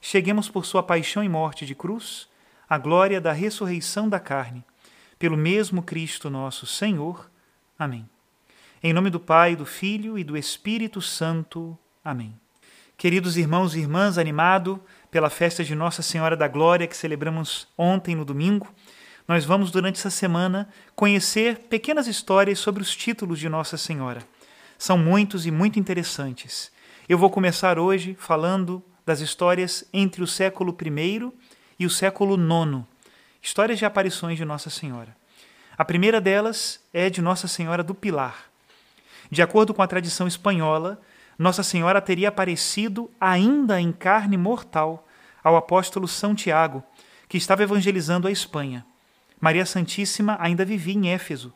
cheguemos por sua paixão e morte de cruz à glória da ressurreição da carne, pelo mesmo Cristo nosso Senhor. Amém. Em nome do Pai, do Filho e do Espírito Santo. Amém. Queridos irmãos e irmãs, animado pela festa de Nossa Senhora da Glória que celebramos ontem no domingo, nós vamos durante essa semana conhecer pequenas histórias sobre os títulos de Nossa Senhora. São muitos e muito interessantes. Eu vou começar hoje falando das histórias entre o século I e o século IX, histórias de aparições de Nossa Senhora. A primeira delas é de Nossa Senhora do Pilar. De acordo com a tradição espanhola, Nossa Senhora teria aparecido ainda em carne mortal ao apóstolo São Tiago, que estava evangelizando a Espanha. Maria Santíssima ainda vivia em Éfeso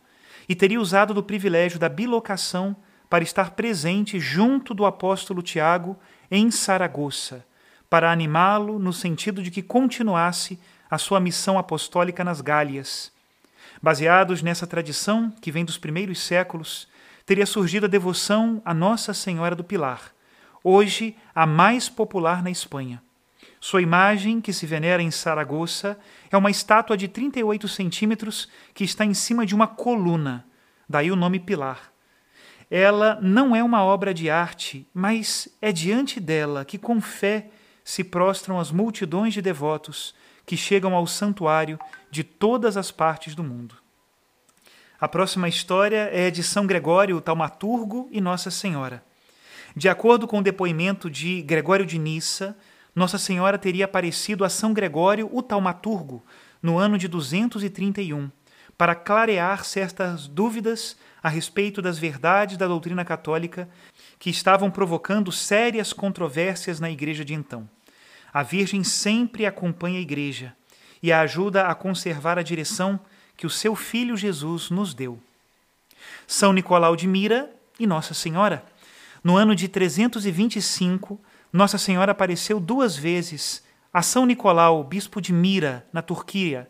e teria usado do privilégio da bilocação para estar presente junto do apóstolo Tiago em Saragoça, para animá-lo no sentido de que continuasse a sua missão apostólica nas Gálias. Baseados nessa tradição, que vem dos primeiros séculos, teria surgido a devoção a Nossa Senhora do Pilar, hoje a mais popular na Espanha. Sua imagem, que se venera em Saragoça, é uma estátua de 38 centímetros que está em cima de uma coluna, daí o nome Pilar ela não é uma obra de arte, mas é diante dela que com fé se prostram as multidões de devotos que chegam ao santuário de todas as partes do mundo. A próxima história é de São Gregório, o taumaturgo, e Nossa Senhora. De acordo com o depoimento de Gregório de Nissa, Nossa Senhora teria aparecido a São Gregório, o taumaturgo, no ano de 231, para clarear certas dúvidas a respeito das verdades da doutrina católica que estavam provocando sérias controvérsias na igreja de então. A Virgem sempre acompanha a igreja e a ajuda a conservar a direção que o seu filho Jesus nos deu. São Nicolau de Mira e Nossa Senhora. No ano de 325, Nossa Senhora apareceu duas vezes a São Nicolau, bispo de Mira, na Turquia,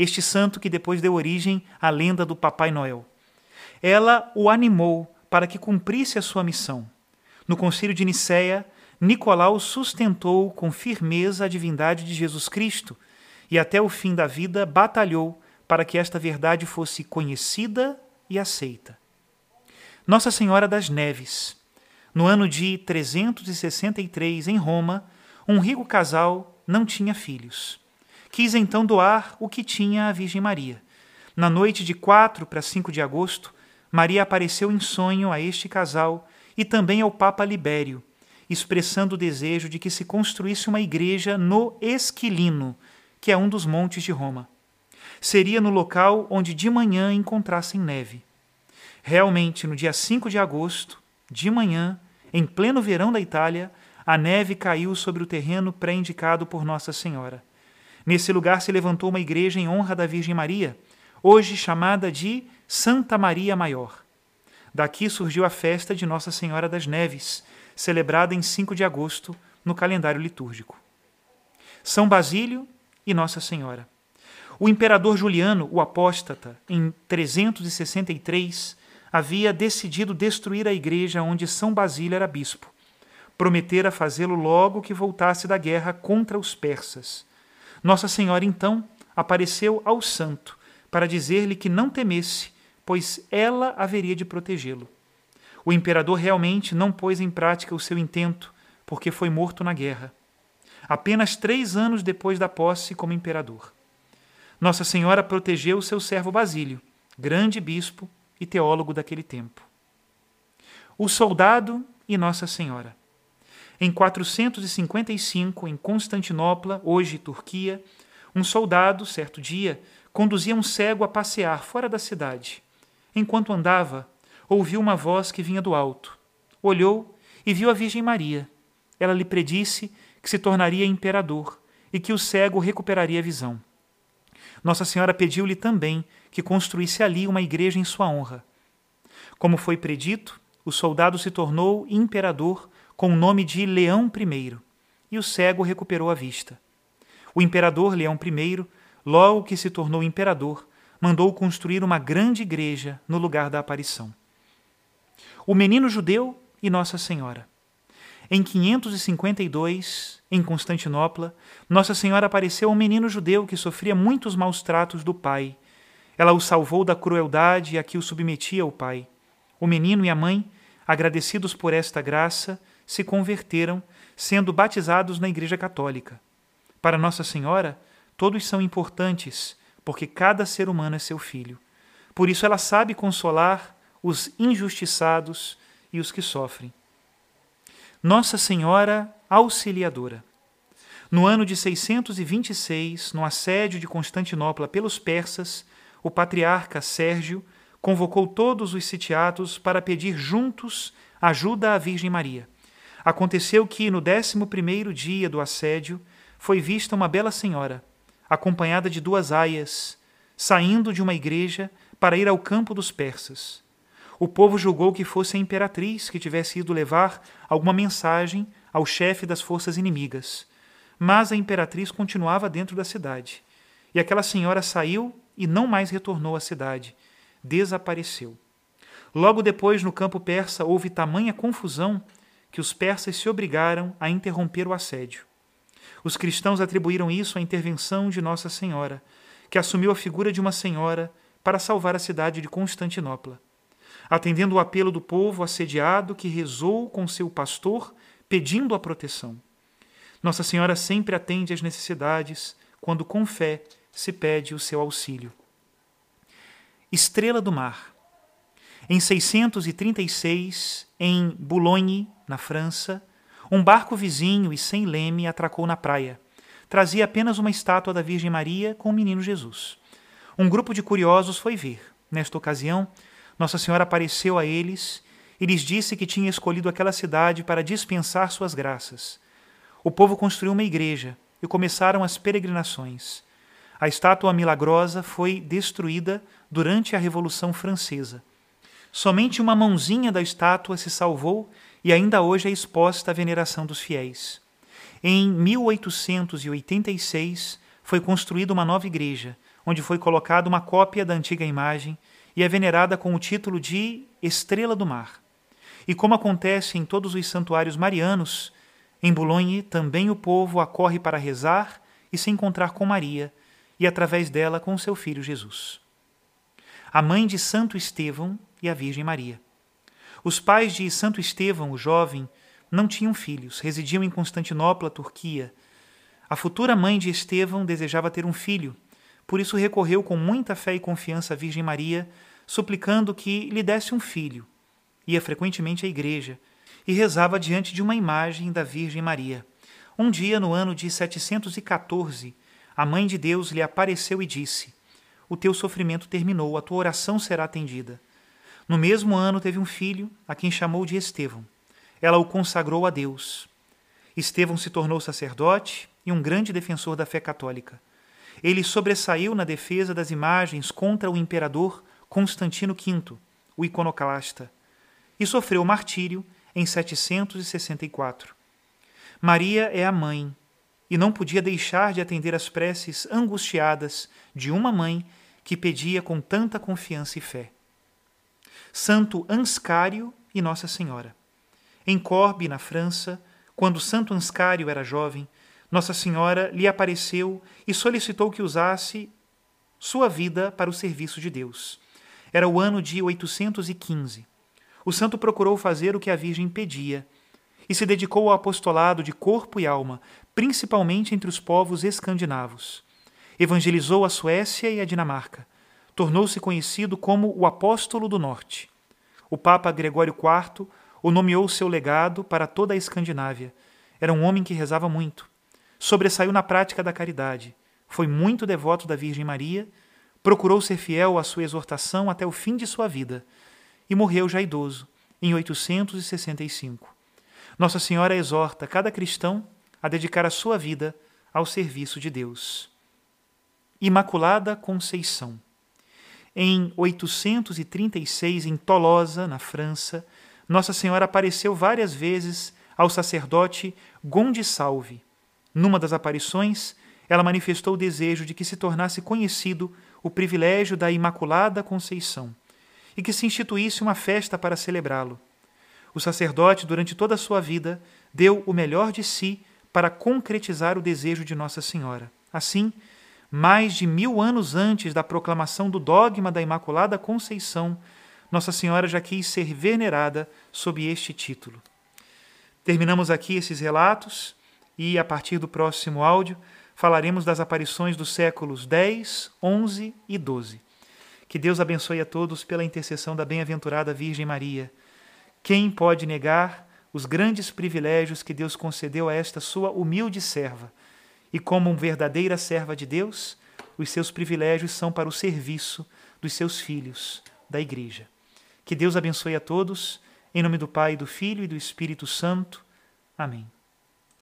este santo que depois deu origem à lenda do Papai Noel ela o animou para que cumprisse a sua missão. No concílio de Nicéia, Nicolau sustentou com firmeza a divindade de Jesus Cristo e até o fim da vida batalhou para que esta verdade fosse conhecida e aceita. Nossa Senhora das Neves. No ano de 363, em Roma, um rico casal não tinha filhos. Quis então doar o que tinha à Virgem Maria. Na noite de 4 para 5 de agosto, Maria apareceu em sonho a este casal e também ao Papa Libério, expressando o desejo de que se construísse uma igreja no Esquilino, que é um dos montes de Roma. Seria no local onde de manhã encontrassem neve. Realmente, no dia 5 de agosto, de manhã, em pleno verão da Itália, a neve caiu sobre o terreno pré-indicado por Nossa Senhora. Nesse lugar se levantou uma igreja em honra da Virgem Maria, hoje chamada de Santa Maria Maior. Daqui surgiu a festa de Nossa Senhora das Neves, celebrada em 5 de agosto no calendário litúrgico. São Basílio e Nossa Senhora. O imperador Juliano, o apóstata, em 363, havia decidido destruir a igreja onde São Basílio era bispo. Prometera fazê-lo logo que voltasse da guerra contra os persas. Nossa Senhora, então, apareceu ao santo para dizer-lhe que não temesse, pois ela haveria de protegê-lo. O imperador realmente não pôs em prática o seu intento, porque foi morto na guerra, apenas três anos depois da posse como imperador. Nossa Senhora protegeu seu servo Basílio, grande bispo e teólogo daquele tempo. O soldado e Nossa Senhora. Em 455, em Constantinopla, hoje Turquia, um soldado, certo dia, conduzia um cego a passear fora da cidade. Enquanto andava, ouviu uma voz que vinha do alto. Olhou e viu a Virgem Maria. Ela lhe predisse que se tornaria imperador e que o cego recuperaria a visão. Nossa Senhora pediu-lhe também que construísse ali uma igreja em sua honra. Como foi predito, o soldado se tornou imperador com o nome de Leão I, e o cego recuperou a vista. O imperador Leão I, logo que se tornou imperador, mandou construir uma grande igreja no lugar da aparição. O menino judeu e Nossa Senhora. Em 552, em Constantinopla, Nossa Senhora apareceu a um menino judeu que sofria muitos maus tratos do pai. Ela o salvou da crueldade a que o submetia o pai. O menino e a mãe, agradecidos por esta graça, se converteram, sendo batizados na Igreja Católica. Para Nossa Senhora, todos são importantes, porque cada ser humano é seu filho. Por isso ela sabe consolar os injustiçados e os que sofrem. Nossa Senhora Auxiliadora. No ano de 626, no assédio de Constantinopla pelos persas, o patriarca Sérgio convocou todos os sitiados para pedir juntos ajuda à Virgem Maria. Aconteceu que, no décimo primeiro dia do assédio, foi vista uma bela senhora, acompanhada de duas aias, saindo de uma igreja para ir ao campo dos persas. O povo julgou que fosse a imperatriz que tivesse ido levar alguma mensagem ao chefe das forças inimigas. Mas a imperatriz continuava dentro da cidade. E aquela senhora saiu e não mais retornou à cidade. Desapareceu. Logo depois, no campo persa, houve tamanha confusão que os persas se obrigaram a interromper o assédio. Os cristãos atribuíram isso à intervenção de Nossa Senhora, que assumiu a figura de uma senhora para salvar a cidade de Constantinopla atendendo o apelo do povo assediado que rezou com seu pastor pedindo a proteção. Nossa Senhora sempre atende às necessidades quando com fé se pede o seu auxílio. Estrela do Mar. Em 636, em Boulogne, na França, um barco vizinho e sem leme atracou na praia. Trazia apenas uma estátua da Virgem Maria com o menino Jesus. Um grupo de curiosos foi ver. Nesta ocasião, nossa Senhora apareceu a eles e lhes disse que tinha escolhido aquela cidade para dispensar suas graças. O povo construiu uma igreja e começaram as peregrinações. A estátua milagrosa foi destruída durante a Revolução Francesa. Somente uma mãozinha da estátua se salvou e ainda hoje é exposta à veneração dos fiéis. Em 1886 foi construída uma nova igreja, onde foi colocada uma cópia da antiga imagem e é venerada com o título de Estrela do Mar. E como acontece em todos os santuários marianos, em Boulogne também o povo acorre para rezar e se encontrar com Maria, e através dela com seu filho Jesus. A mãe de Santo Estevão e a Virgem Maria. Os pais de Santo Estevão, o jovem, não tinham filhos, residiam em Constantinopla, Turquia. A futura mãe de Estevão desejava ter um filho, por isso recorreu com muita fé e confiança à Virgem Maria, suplicando que lhe desse um filho. Ia frequentemente à igreja e rezava diante de uma imagem da Virgem Maria. Um dia, no ano de 714, a Mãe de Deus lhe apareceu e disse: O teu sofrimento terminou, a tua oração será atendida. No mesmo ano teve um filho, a quem chamou de Estevão. Ela o consagrou a Deus. Estevão se tornou sacerdote e um grande defensor da fé católica. Ele sobressaiu na defesa das imagens contra o imperador Constantino V, o iconoclasta, e sofreu martírio em 764. Maria é a mãe, e não podia deixar de atender às preces angustiadas de uma mãe que pedia com tanta confiança e fé. Santo Anscário e Nossa Senhora. Em Corbe, na França, quando Santo Anscário era jovem, Nossa Senhora lhe apareceu e solicitou que usasse sua vida para o serviço de Deus. Era o ano de 815. O santo procurou fazer o que a Virgem pedia e se dedicou ao apostolado de corpo e alma, principalmente entre os povos escandinavos. Evangelizou a Suécia e a Dinamarca. Tornou-se conhecido como o Apóstolo do Norte. O Papa Gregório IV o nomeou seu legado para toda a Escandinávia. Era um homem que rezava muito. Sobressaiu na prática da caridade. Foi muito devoto da Virgem Maria, procurou ser fiel à sua exortação até o fim de sua vida e morreu já idoso, em 865. Nossa Senhora exorta cada cristão a dedicar a sua vida ao serviço de Deus. Imaculada Conceição. Em 836, em Tolosa, na França, Nossa Senhora apareceu várias vezes ao sacerdote Gondisalve. Numa das aparições, ela manifestou o desejo de que se tornasse conhecido o privilégio da Imaculada Conceição e que se instituísse uma festa para celebrá-lo. O sacerdote, durante toda a sua vida, deu o melhor de si para concretizar o desejo de Nossa Senhora. Assim, mais de mil anos antes da proclamação do dogma da Imaculada Conceição, Nossa Senhora já quis ser venerada sob este título. Terminamos aqui esses relatos e, a partir do próximo áudio, falaremos das aparições dos séculos 10, 11 e 12. Que Deus abençoe a todos pela intercessão da bem-aventurada Virgem Maria. Quem pode negar os grandes privilégios que Deus concedeu a esta sua humilde serva? E como verdadeira serva de Deus, os seus privilégios são para o serviço dos seus filhos, da Igreja. Que Deus abençoe a todos, em nome do Pai, do Filho e do Espírito Santo. Amém.